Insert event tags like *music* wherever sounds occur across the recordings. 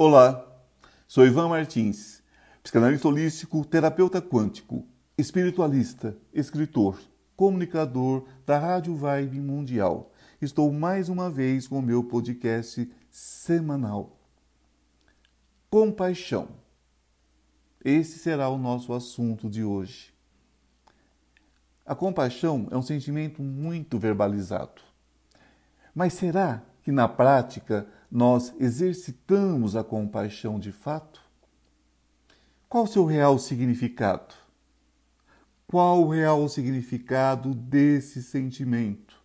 Olá, sou Ivan Martins, psicanalista holístico, terapeuta quântico, espiritualista, escritor, comunicador da Rádio Vibe Mundial. Estou mais uma vez com o meu podcast semanal. Compaixão. Esse será o nosso assunto de hoje. A compaixão é um sentimento muito verbalizado. Mas será que na prática nós exercitamos a compaixão de fato? Qual o seu real significado? Qual o real significado desse sentimento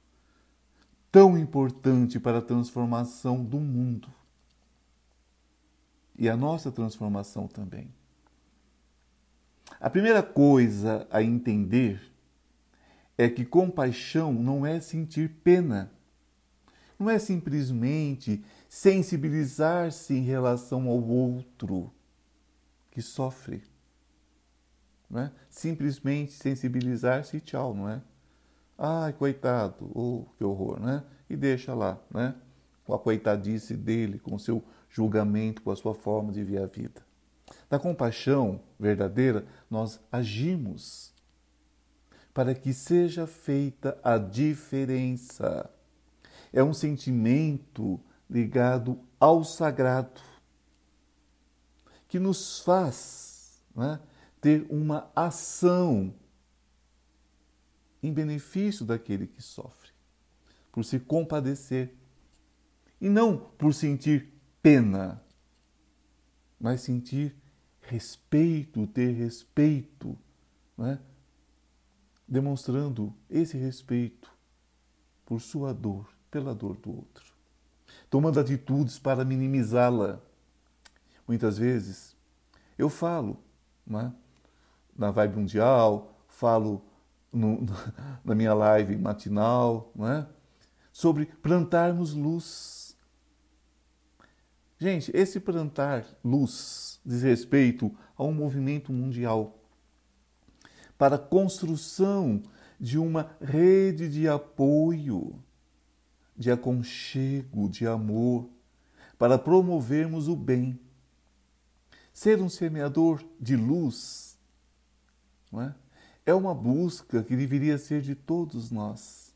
tão importante para a transformação do mundo e a nossa transformação também? A primeira coisa a entender é que compaixão não é sentir pena não é simplesmente sensibilizar-se em relação ao outro que sofre. Não é? Simplesmente sensibilizar-se e tchau, não é? Ai, coitado, oh, que horror, né? E deixa lá, né? Com a coitadice dele, com o seu julgamento, com a sua forma de ver a vida. Da compaixão verdadeira, nós agimos para que seja feita a diferença é um sentimento ligado ao sagrado, que nos faz né, ter uma ação em benefício daquele que sofre, por se compadecer, e não por sentir pena, mas sentir respeito, ter respeito, né? demonstrando esse respeito por sua dor pela dor do outro, tomando atitudes para minimizá-la. Muitas vezes eu falo é? na Vibe Mundial, falo no, *laughs* na minha live matinal é? sobre plantarmos luz. Gente, esse plantar luz diz respeito a um movimento mundial para a construção de uma rede de apoio de aconchego, de amor, para promovermos o bem. Ser um semeador de luz não é? é uma busca que deveria ser de todos nós.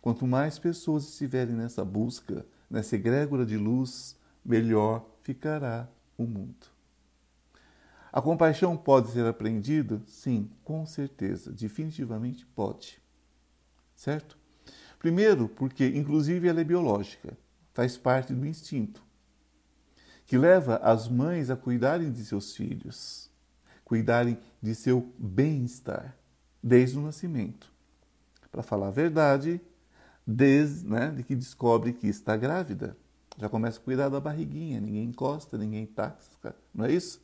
Quanto mais pessoas estiverem nessa busca, nessa egrégora de luz, melhor ficará o mundo. A compaixão pode ser aprendida? Sim, com certeza, definitivamente pode. Certo? Primeiro, porque inclusive ela é biológica, faz parte do instinto, que leva as mães a cuidarem de seus filhos, cuidarem de seu bem-estar, desde o nascimento. Para falar a verdade, desde né, de que descobre que está grávida. Já começa a cuidar da barriguinha, ninguém encosta, ninguém taxa, não é isso?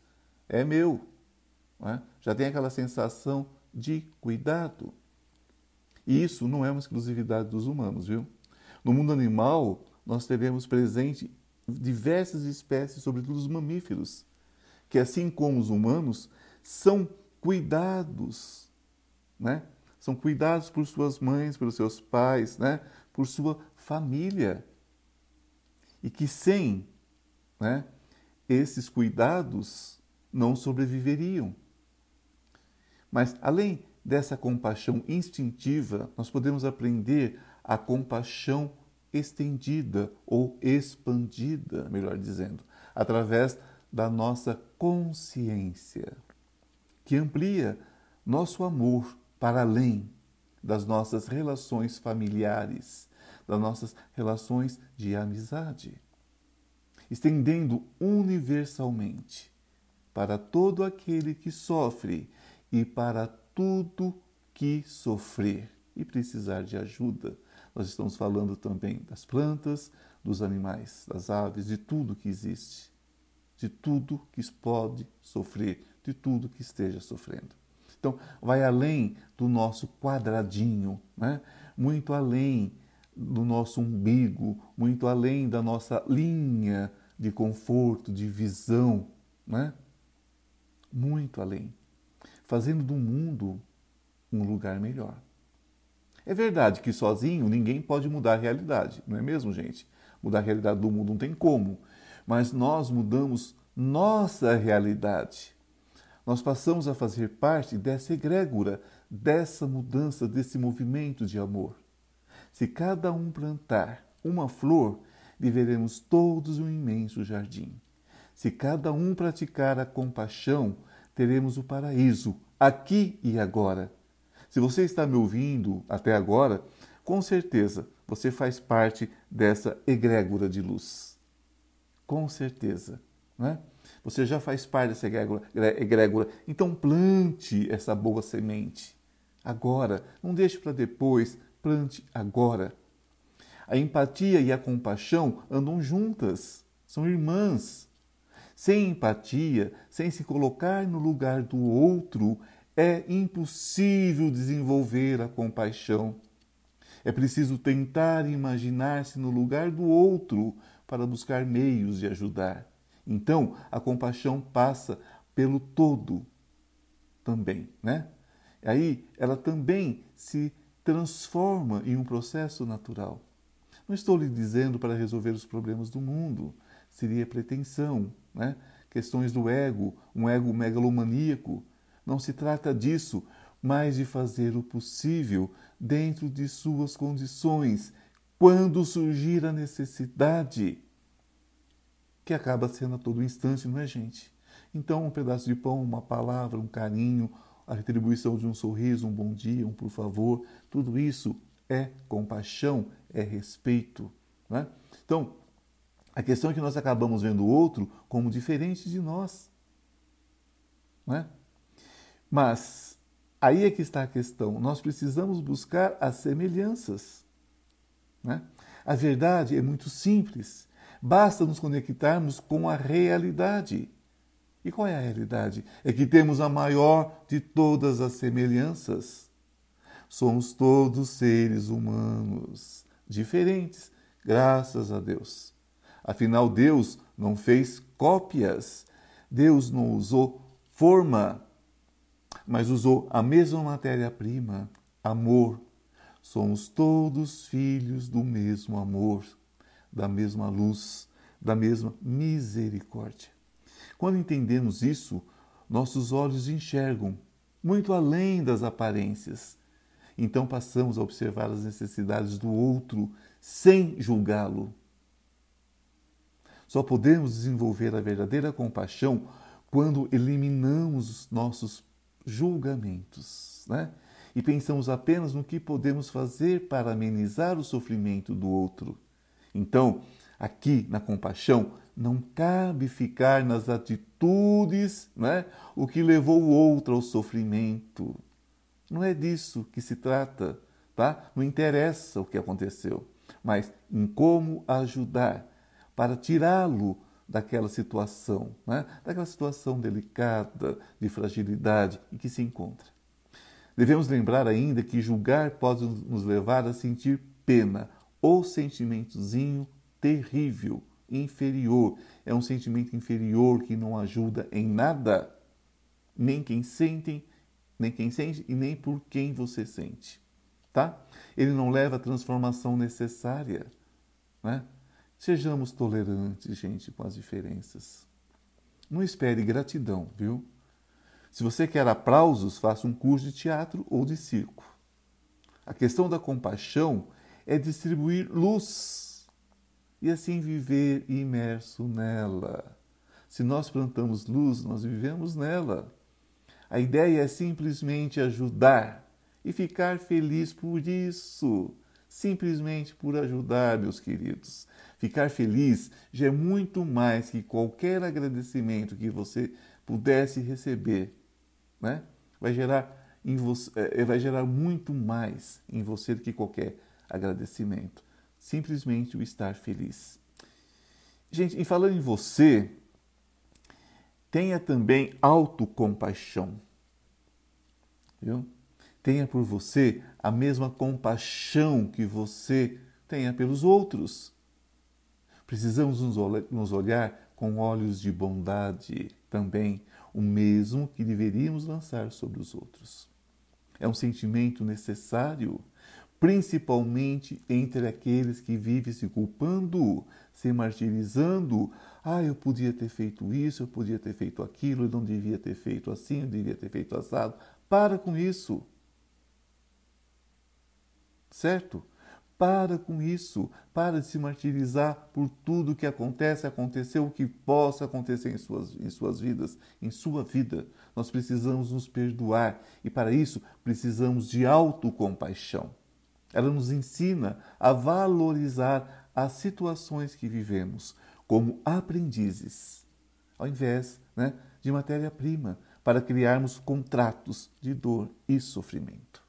É meu. É? Já tem aquela sensação de cuidado. E isso não é uma exclusividade dos humanos, viu? No mundo animal, nós teremos presente diversas espécies, sobretudo os mamíferos, que assim como os humanos, são cuidados, né? São cuidados por suas mães, pelos seus pais, né? Por sua família. E que sem, né, esses cuidados não sobreviveriam. Mas além dessa compaixão instintiva, nós podemos aprender a compaixão estendida ou expandida, melhor dizendo, através da nossa consciência, que amplia nosso amor para além das nossas relações familiares, das nossas relações de amizade, estendendo universalmente para todo aquele que sofre e para tudo que sofrer e precisar de ajuda. Nós estamos falando também das plantas, dos animais, das aves, de tudo que existe, de tudo que pode sofrer, de tudo que esteja sofrendo. Então, vai além do nosso quadradinho, né? muito além do nosso umbigo, muito além da nossa linha de conforto, de visão, né? muito além fazendo do mundo um lugar melhor. É verdade que sozinho ninguém pode mudar a realidade, não é mesmo, gente? Mudar a realidade do mundo não tem como. mas nós mudamos nossa realidade. Nós passamos a fazer parte dessa egrégora, dessa mudança, desse movimento de amor. Se cada um plantar uma flor, viveremos todos um imenso jardim. Se cada um praticar a compaixão, teremos o paraíso, aqui e agora. Se você está me ouvindo até agora, com certeza você faz parte dessa egrégora de luz. Com certeza. Né? Você já faz parte dessa egrégora, egrégora. Então plante essa boa semente. Agora. Não deixe para depois. Plante agora. A empatia e a compaixão andam juntas. São irmãs. Sem empatia, sem se colocar no lugar do outro, é impossível desenvolver a compaixão. É preciso tentar imaginar-se no lugar do outro para buscar meios de ajudar. Então, a compaixão passa pelo todo também, né? Aí ela também se transforma em um processo natural. Não estou lhe dizendo para resolver os problemas do mundo, seria pretensão, né? questões do ego, um ego megalomaníaco. Não se trata disso, mas de fazer o possível dentro de suas condições, quando surgir a necessidade, que acaba sendo a todo instante, não é, gente? Então, um pedaço de pão, uma palavra, um carinho, a retribuição de um sorriso, um bom dia, um por favor, tudo isso é compaixão, é respeito. Né? Então, a questão é que nós acabamos vendo o outro como diferente de nós. Né? Mas aí é que está a questão. Nós precisamos buscar as semelhanças. Né? A verdade é muito simples. Basta nos conectarmos com a realidade. E qual é a realidade? É que temos a maior de todas as semelhanças. Somos todos seres humanos, diferentes, graças a Deus. Afinal, Deus não fez cópias, Deus não usou forma, mas usou a mesma matéria-prima, amor. Somos todos filhos do mesmo amor, da mesma luz, da mesma misericórdia. Quando entendemos isso, nossos olhos enxergam muito além das aparências. Então passamos a observar as necessidades do outro sem julgá-lo. Só podemos desenvolver a verdadeira compaixão quando eliminamos os nossos julgamentos, né? E pensamos apenas no que podemos fazer para amenizar o sofrimento do outro. Então, aqui na compaixão, não cabe ficar nas atitudes, né? O que levou o outro ao sofrimento. Não é disso que se trata, tá? Não interessa o que aconteceu, mas em como ajudar para tirá-lo daquela situação, né? daquela situação delicada, de fragilidade em que se encontra. Devemos lembrar ainda que julgar pode nos levar a sentir pena ou sentimentozinho terrível, inferior. É um sentimento inferior que não ajuda em nada, nem quem sente, nem quem sente e nem por quem você sente, tá? Ele não leva à transformação necessária, né? Sejamos tolerantes, gente, com as diferenças. Não espere gratidão, viu? Se você quer aplausos, faça um curso de teatro ou de circo. A questão da compaixão é distribuir luz e assim viver imerso nela. Se nós plantamos luz, nós vivemos nela. A ideia é simplesmente ajudar e ficar feliz por isso. Simplesmente por ajudar, meus queridos. Ficar feliz já é muito mais que qualquer agradecimento que você pudesse receber. Né? Vai, gerar em você, é, vai gerar muito mais em você do que qualquer agradecimento. Simplesmente o estar feliz. Gente, em falando em você, tenha também autocompaixão. Viu? Tenha por você a mesma compaixão que você tenha pelos outros. Precisamos nos olhar com olhos de bondade também, o mesmo que deveríamos lançar sobre os outros. É um sentimento necessário, principalmente entre aqueles que vivem se culpando, se martirizando. Ah, eu podia ter feito isso, eu podia ter feito aquilo, eu não devia ter feito assim, eu devia ter feito assado. Para com isso. Certo? Para com isso. Para de se martirizar por tudo que acontece, aconteceu, o que possa acontecer em suas, em suas vidas, em sua vida. Nós precisamos nos perdoar e, para isso, precisamos de autocompaixão. Ela nos ensina a valorizar as situações que vivemos como aprendizes, ao invés né, de matéria-prima, para criarmos contratos de dor e sofrimento.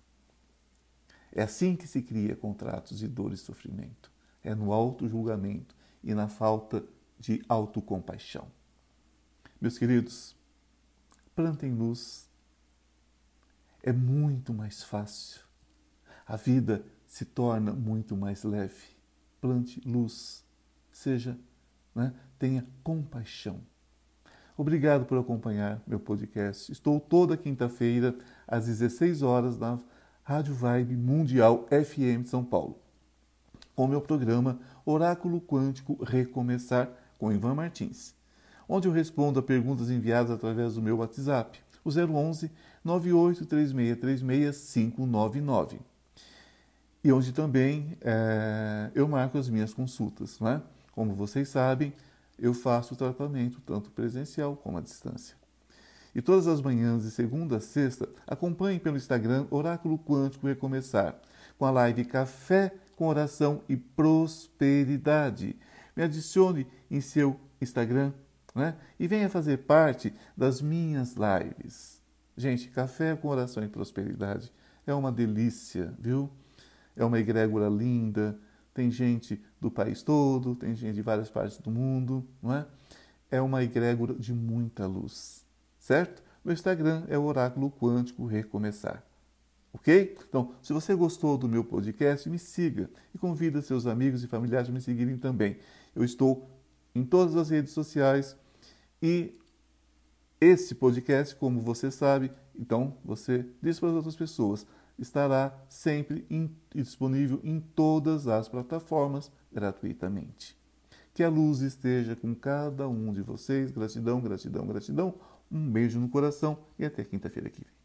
É assim que se cria contratos de dor e sofrimento. É no auto-julgamento e na falta de autocompaixão. Meus queridos, plantem luz. É muito mais fácil a vida se torna muito mais leve. Plante luz, seja, né, tenha compaixão. Obrigado por acompanhar meu podcast. Estou toda quinta-feira às 16 horas na Rádio Vibe Mundial FM São Paulo, com meu programa Oráculo Quântico Recomeçar com Ivan Martins, onde eu respondo a perguntas enviadas através do meu WhatsApp, o 011 983636 599 e onde também é, eu marco as minhas consultas. Né? Como vocês sabem, eu faço tratamento tanto presencial como à distância. E todas as manhãs, de segunda a sexta, acompanhe pelo Instagram Oráculo Quântico Recomeçar, com a live Café com Oração e Prosperidade. Me adicione em seu Instagram né? e venha fazer parte das minhas lives. Gente, Café com Oração e Prosperidade é uma delícia, viu? é uma egrégora linda, tem gente do país todo, tem gente de várias partes do mundo, não é? É uma egrégora de muita luz, certo? Meu Instagram é o Oráculo Quântico Recomeçar. Ok? Então, se você gostou do meu podcast, me siga e convida seus amigos e familiares a me seguirem também. Eu estou em todas as redes sociais e esse podcast, como você sabe, então você diz para as outras pessoas estará sempre disponível em todas as plataformas gratuitamente. Que a luz esteja com cada um de vocês. Gratidão, gratidão, gratidão. Um beijo no coração e até quinta-feira que vem.